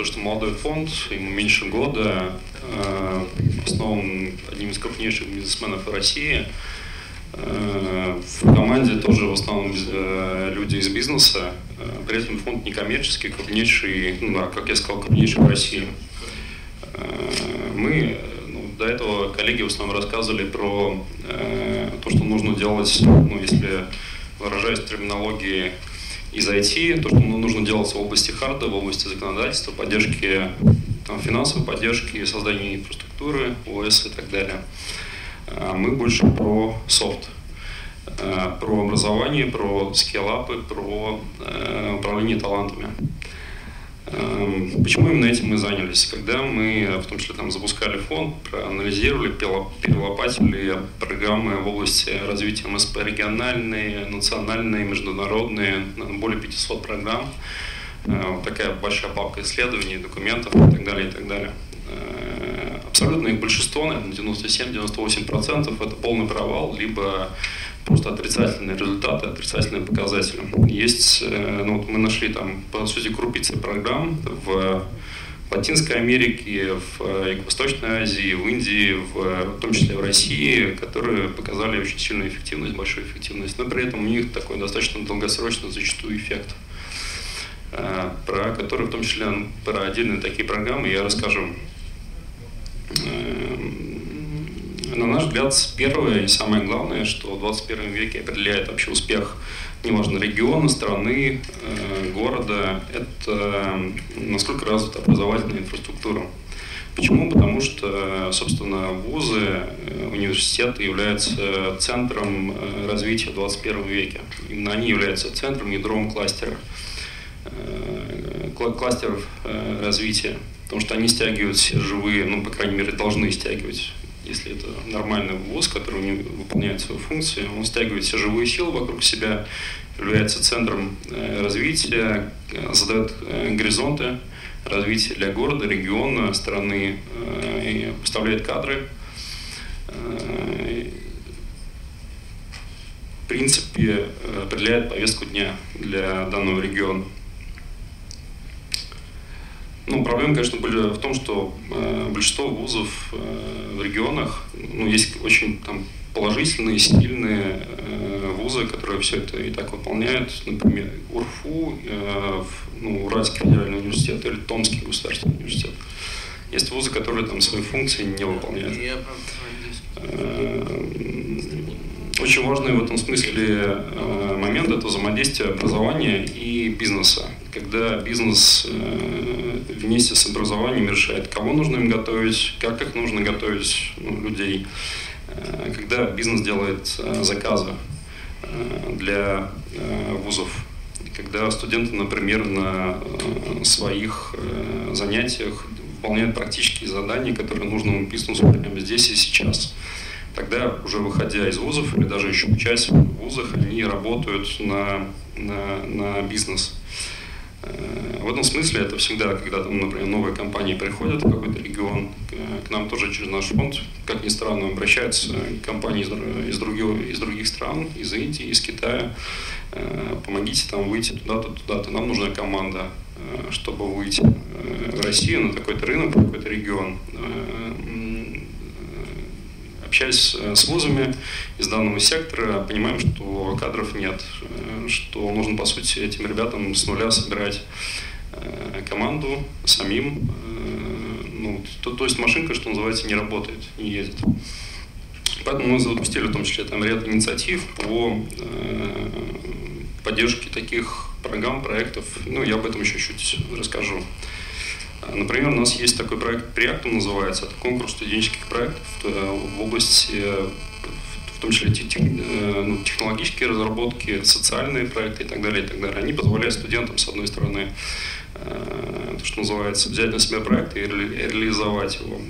то, что молодой фонд, ему меньше года, основан одним из крупнейших бизнесменов России. В команде тоже в основном люди из бизнеса, при этом фонд некоммерческий, крупнейший, ну да, как я сказал, крупнейший в России. Мы до этого коллеги в основном рассказывали про э, то, что нужно делать, ну, если выражаясь терминологии из IT, то, что нужно делать в области харда, в области законодательства, поддержки там, финансовой поддержки, создания инфраструктуры, ОС и так далее. А мы больше про софт, э, про образование, про скиллапы, про э, управление талантами. Эм, почему именно этим мы занялись? Когда мы, в том числе, там, запускали фонд, проанализировали, перелопатили программы в области развития МСП региональные, национальные, международные, более 500 программ. Э, такая большая папка исследований, документов и так далее, и так далее. Абсолютно их большинство, наверное, 97-98% это полный провал, либо просто отрицательные результаты, отрицательные показатели. Есть, э, ну, вот мы нашли там, по сути, крупицы программ в Латинской Америке, в Юго-Восточной Азии, в Индии, в, в том числе в России, которые показали очень сильную эффективность, большую эффективность, но при этом у них такой достаточно долгосрочный зачастую эффект, э, про который в том числе про отдельные такие программы я расскажу на наш взгляд, первое и самое главное, что в 21 веке определяет вообще успех, неважно, региона, страны, э, города, это насколько развита образовательная инфраструктура. Почему? Потому что, собственно, вузы, э, университеты являются центром э, развития в 21 веке. Именно они являются центром, ядром кластера, кластеров развития. Потому что они стягивают все живые, ну, по крайней мере, должны стягивать если это нормальный вуз, который выполняет свою функцию, он стягивает все живые силы вокруг себя, является центром э, развития, э, задает э, горизонты развития для города, региона, страны, поставляет кадры. В принципе, определяет повестку дня для данного региона. Ну, проблема, конечно, были в том, что э, большинство вузов э, в регионах, ну, есть очень там положительные, стильные э, вузы, которые все это и так выполняют. Например, УРФУ, э, ну, Уральский федеральный университет или Томский государственный университет. Есть вузы, которые там свои функции не выполняют. Э, очень важный в этом смысле э, момент – это взаимодействие образования и бизнеса. Когда бизнес э, вместе с образованием решает, кого нужно им готовить, как их нужно готовить ну, людей. Э, когда бизнес делает заказы для вузов, когда студенты, например, на своих занятиях выполняют практические задания, которые нужны бизнесу прямо здесь и сейчас – тогда уже выходя из вузов или даже еще учась в вузах, они работают на, на, на бизнес. Э, в этом смысле это всегда, когда там, например, новые компании приходят в какой-то регион, э, к нам тоже через наш фонд, как ни странно, обращаются компании из, из, других, из других стран, из Индии, из Китая. Э, помогите там выйти туда-то, туда-то. Нам нужна команда, чтобы выйти в Россию на такой-то рынок, в какой-то регион общаясь э, с вузами из данного сектора, понимаем, что кадров нет, э, что нужно, по сути, этим ребятам с нуля собирать э, команду самим. Ну, то, то есть машинка, что называется, не работает, не едет. Поэтому мы запустили в том числе там ряд инициатив по поддержке таких программ, проектов. Ну, я об этом еще чуть расскажу. Например, у нас есть такой проект «Приактум» называется, это конкурс студенческих проектов э, в области, в том числе э, ну, технологические разработки, социальные проекты и так далее, и так далее. Они позволяют студентам, с одной стороны, э, то, что называется, взять на себя проект и реализовать его,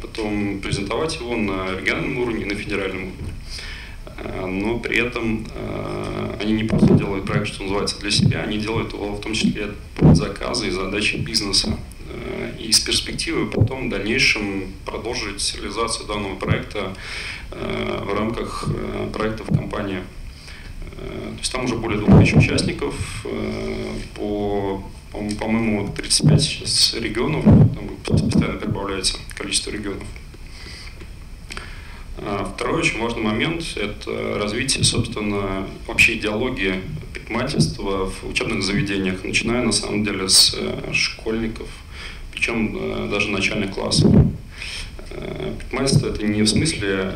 потом презентовать его на региональном уровне и на федеральном уровне. Но при этом они не просто делают проект, что называется, для себя, они делают его в том числе под заказы и задачи бизнеса и с перспективой потом в дальнейшем продолжить реализацию данного проекта э, в рамках э, проектов компании. Э, то есть там уже более 2000 участников по по-моему, 35 сейчас регионов, там постоянно прибавляется количество регионов. А второй очень важный момент – это развитие, собственно, вообще идеологии предпринимательства в учебных заведениях, начиная, на самом деле, с школьников, причем э, даже начальных классов. Э, предпринимательство – это не в смысле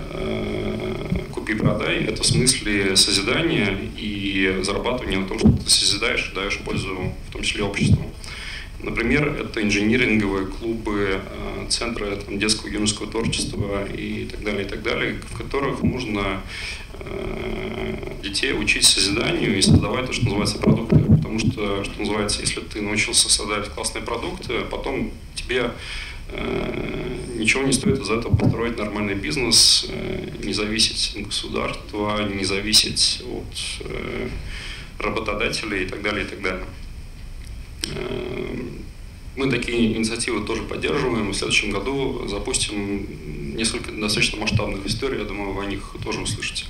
купи-продай, это в смысле созидания и зарабатывания на том, что ты созидаешь и даешь пользу, в том числе обществу. Например, это инжиниринговые клубы, э, центры там, детского юношеского творчества и так далее, и так далее, в которых можно э, детей учить созиданию и создавать то, что называется продукты. Потому что, что называется, если ты научился создавать классные продукты, потом тебе э, ничего не стоит из этого построить нормальный бизнес, не зависеть от государства, не зависеть от работодателей и так далее, и так далее. Мы такие инициативы тоже поддерживаем. В следующем году запустим несколько достаточно масштабных историй. Я думаю, вы о них тоже услышите.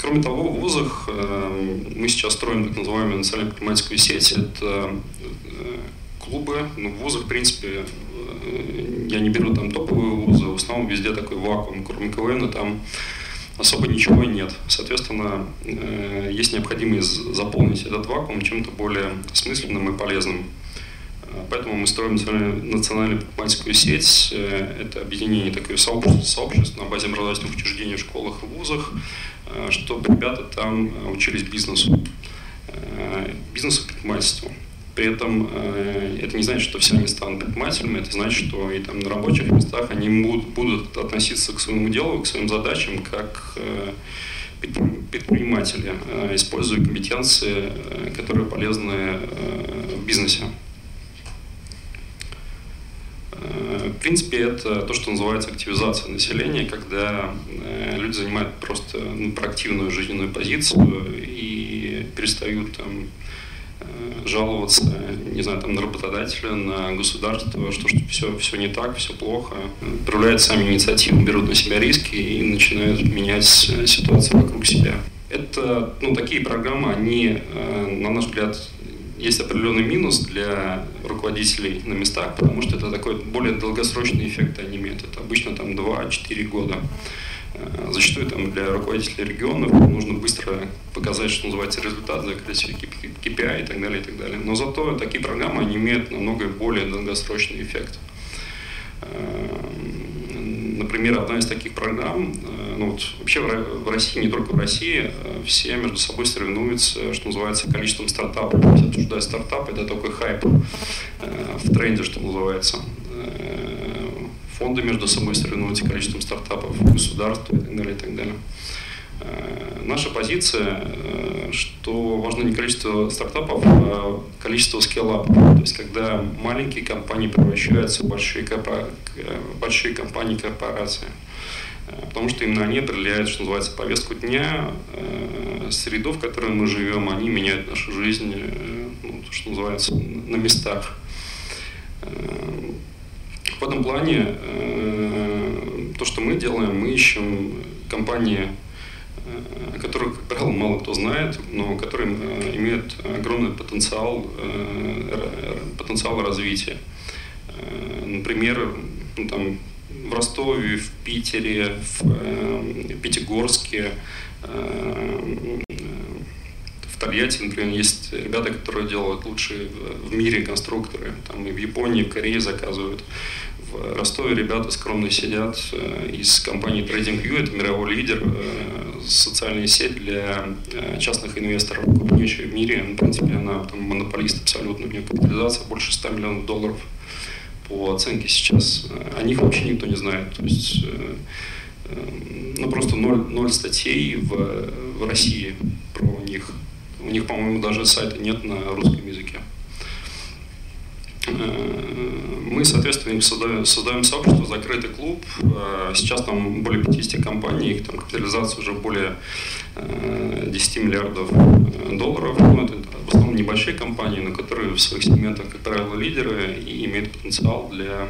Кроме того, в вузах эм, мы сейчас строим так называемую национальную предпринимательскую сеть. Это э, клубы. Ну, в вузах, в принципе, э, я не беру там топовые вузы. В основном везде такой вакуум. Кроме КВН, там особо ничего нет. Соответственно, э, есть необходимость заполнить этот вакуум чем-то более смысленным и полезным. Э, поэтому мы строим национальную предпринимательскую сеть. Э, это объединение такое сообщество, сообществ на базе образовательных учреждений в школах и вузах, чтобы ребята там учились бизнесу, бизнесу предпринимательству. При этом э, это не значит, что все они станут предпринимателями, это значит, что и там на рабочих местах они будут, будут относиться к своему делу, к своим задачам как э, предприниматели, э, используя компетенции, э, которые полезны э, в бизнесе. Э, в принципе, это то, что называется активизация населения, когда э, люди занимают просто ну, проактивную жизненную позицию и перестают там, жаловаться, не знаю, там, на работодателя, на государство, что, что все, все не так, все плохо. Проявляют сами инициативу, берут на себя риски и начинают менять ситуацию вокруг себя. Это, ну, такие программы, они, э, на наш взгляд, есть определенный минус для руководителей на местах, потому что это такой более долгосрочный эффект они имеют. Это обычно там 2-4 года. Э, зачастую там, для руководителей регионов нужно быстро показать, что называется, результат, закрыть KPI и так далее, и так далее. Но зато такие программы, они имеют намного более долгосрочный эффект. Э, например, одна из таких программ, э, ну вот вообще в России, не только в России, все между собой соревнуются, что называется, количеством стартапов. Все обсуждают стартапы, это такой хайп в тренде, что называется фонды между собой соревнуются количеством стартапов, государства и так далее, и так далее. Э, наша позиция, э, что важно не количество стартапов, а количество скиллапов. То есть, когда маленькие компании превращаются в большие, большие компании корпорации. Э, потому что именно они определяют, что называется, повестку дня, среду, в которой мы живем, они меняют нашу жизнь, ну, что называется, на местах. В этом плане э, то, что мы делаем, мы ищем компании, э, о которых, как правило, мало кто знает, но которые э, имеют огромный потенциал, потенциал развития. Например, ну, там, в Ростове, в Питере, в Пятигорске, в Тольятти, например, есть ребята, которые делают лучшие в мире конструкторы. Там и в Японии, в Корее заказывают. В Ростове ребята скромно сидят э, из компании TradingView, это мировой лидер, э, социальная сеть для э, частных инвесторов, крупнейшая в мире. В принципе, она там, монополист абсолютно, у нее капитализация больше 100 миллионов долларов по оценке сейчас. О них вообще никто не знает. То есть, ну, просто ноль, ноль статей в, в России про них. У них, по-моему, даже сайта нет на русском языке. Э, мы, соответственно, создаем, создаем сообщество, закрытый клуб. Э, сейчас там более 50 компаний, их там капитализация уже более 10 э, миллиардов долларов. Небольшие компании, но которые в своих сегментах, как правило, лидеры и имеют потенциал для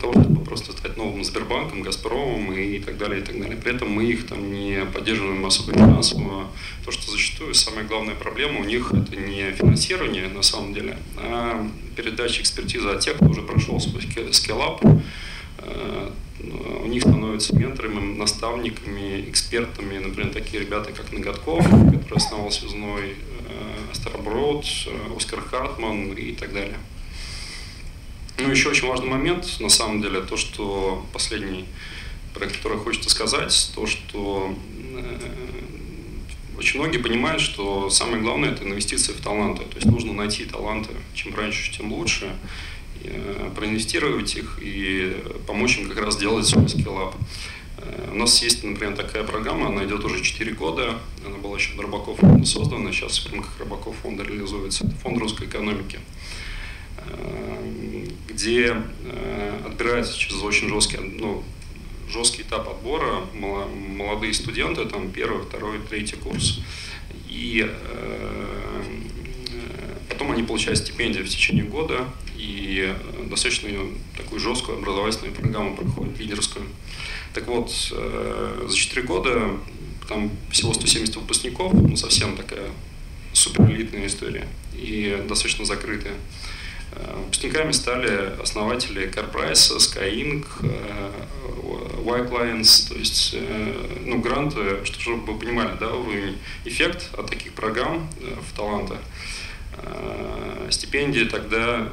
того, чтобы просто стать новым Сбербанком, Газпромом и так далее, и так далее. При этом мы их там не поддерживаем особо финансово. То, что зачастую самая главная проблема у них это не финансирование на самом деле, а передача экспертизы от тех, кто уже прошел свой скиллап, у них становятся менторами, наставниками, экспертами, например, такие ребята, как Ноготков, который основал связной, Старброд, Оскар Хартман и так далее. Ну, еще очень важный момент, на самом деле, то, что последний, про который хочется сказать, то, что э, очень многие понимают, что самое главное – это инвестиции в таланты. То есть нужно найти таланты, чем раньше, тем лучше, э, проинвестировать их и помочь им как раз сделать свой скиллап. Э, у нас есть, например, такая программа, она идет уже 4 года, она была еще Рыбаков фонда создана, сейчас в рамках Рыбаков фонда реализуется. Это фонд русской экономики где э, отбирается через очень жесткий, ну, жесткий этап отбора молодые студенты, там первый, второй, третий курс. И э, потом они получают стипендию в течение года и достаточно такую жесткую образовательную программу проходят, лидерскую. Так вот, э, за 4 года там всего 170 выпускников, ну, совсем такая суперэлитная история и достаточно закрытая. Выпускниками стали основатели CarPrice, Skyink, Y-Clients, то есть э, ну, гранты, чтобы вы понимали, да, эффект от таких программ э, в таланта. Э, стипендии тогда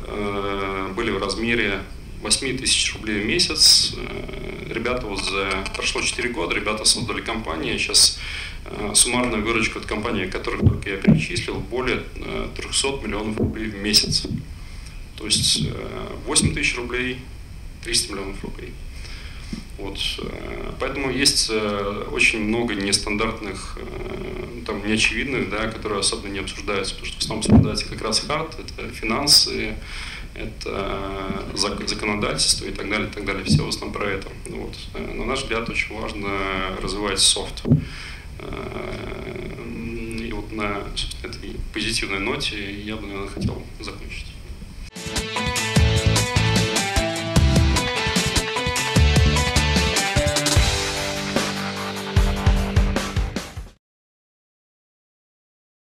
были в размере 8 тысяч рублей в месяц. Ребята вот за... Прошло 4 года, ребята создали компанию, сейчас суммарная выручка от компании, которых только я перечислил, более 300 миллионов рублей в месяц. То есть 8 э, тысяч рублей, 300 миллионов рублей. Вот. Э, поэтому есть э, очень много нестандартных, там, неочевидных, да, которые особенно не обсуждаются, потому что в основном обсуждается как раз хард, это финансы, это законодательство и так далее, и так далее. Все в основном про это. Вот. На наш взгляд, очень важно развивать софт. И вот на этой позитивной ноте я бы, наверное, хотел закончить.